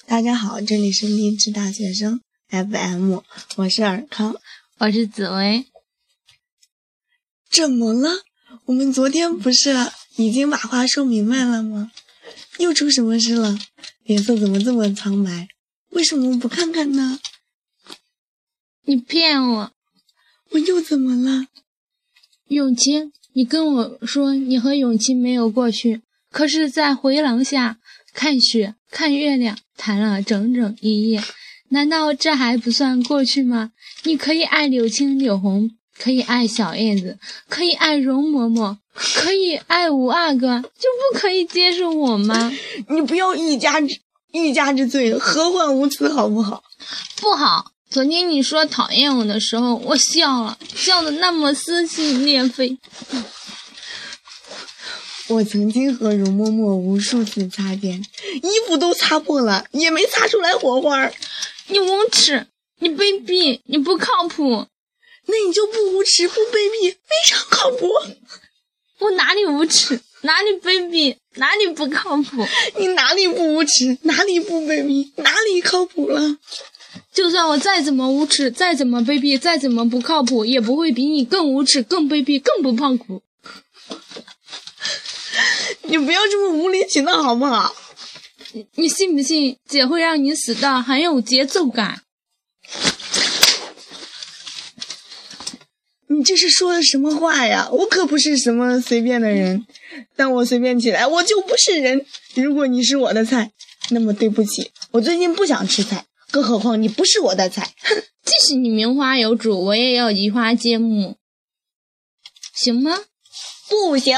大家好，这里是励志大学生 FM，我是尔康，我是紫薇。怎么了？我们昨天不是已经把话说明白了吗？又出什么事了？脸色怎么这么苍白？为什么不看看呢？你骗我！我又怎么了？永清，你跟我说你和永清没有过去，可是，在回廊下看雪、看月亮，谈了整整一夜，难道这还不算过去吗？你可以爱柳青、柳红，可以爱小叶子，可以爱容嬷嬷，可以爱五阿哥，就不可以接受我吗？你不要一家之一家之罪，何患无辞，好不好？不好。昨天你说讨厌我的时候，我笑了，笑得那么撕心裂肺。我曾经和容嬷嬷无数次擦肩，衣服都擦破了，也没擦出来火花。你无耻，你卑鄙，你不靠谱。那你就不无耻，不卑鄙，非常靠谱。我哪里无耻，哪里卑鄙，哪里不靠谱？你哪里不无耻，哪里不卑鄙，哪里靠谱了？就算我再怎么无耻，再怎么卑鄙，再怎么不靠谱，也不会比你更无耻、更卑鄙、更不靠谱。你不要这么无理取闹好不好？你你信不信姐会让你死的很有节奏感？你这是说的什么话呀？我可不是什么随便的人，但我随便起来，我就不是人。如果你是我的菜，那么对不起，我最近不想吃菜。更何况你不是我的菜，哼！即使你名花有主，我也要移花接木，行吗？不行。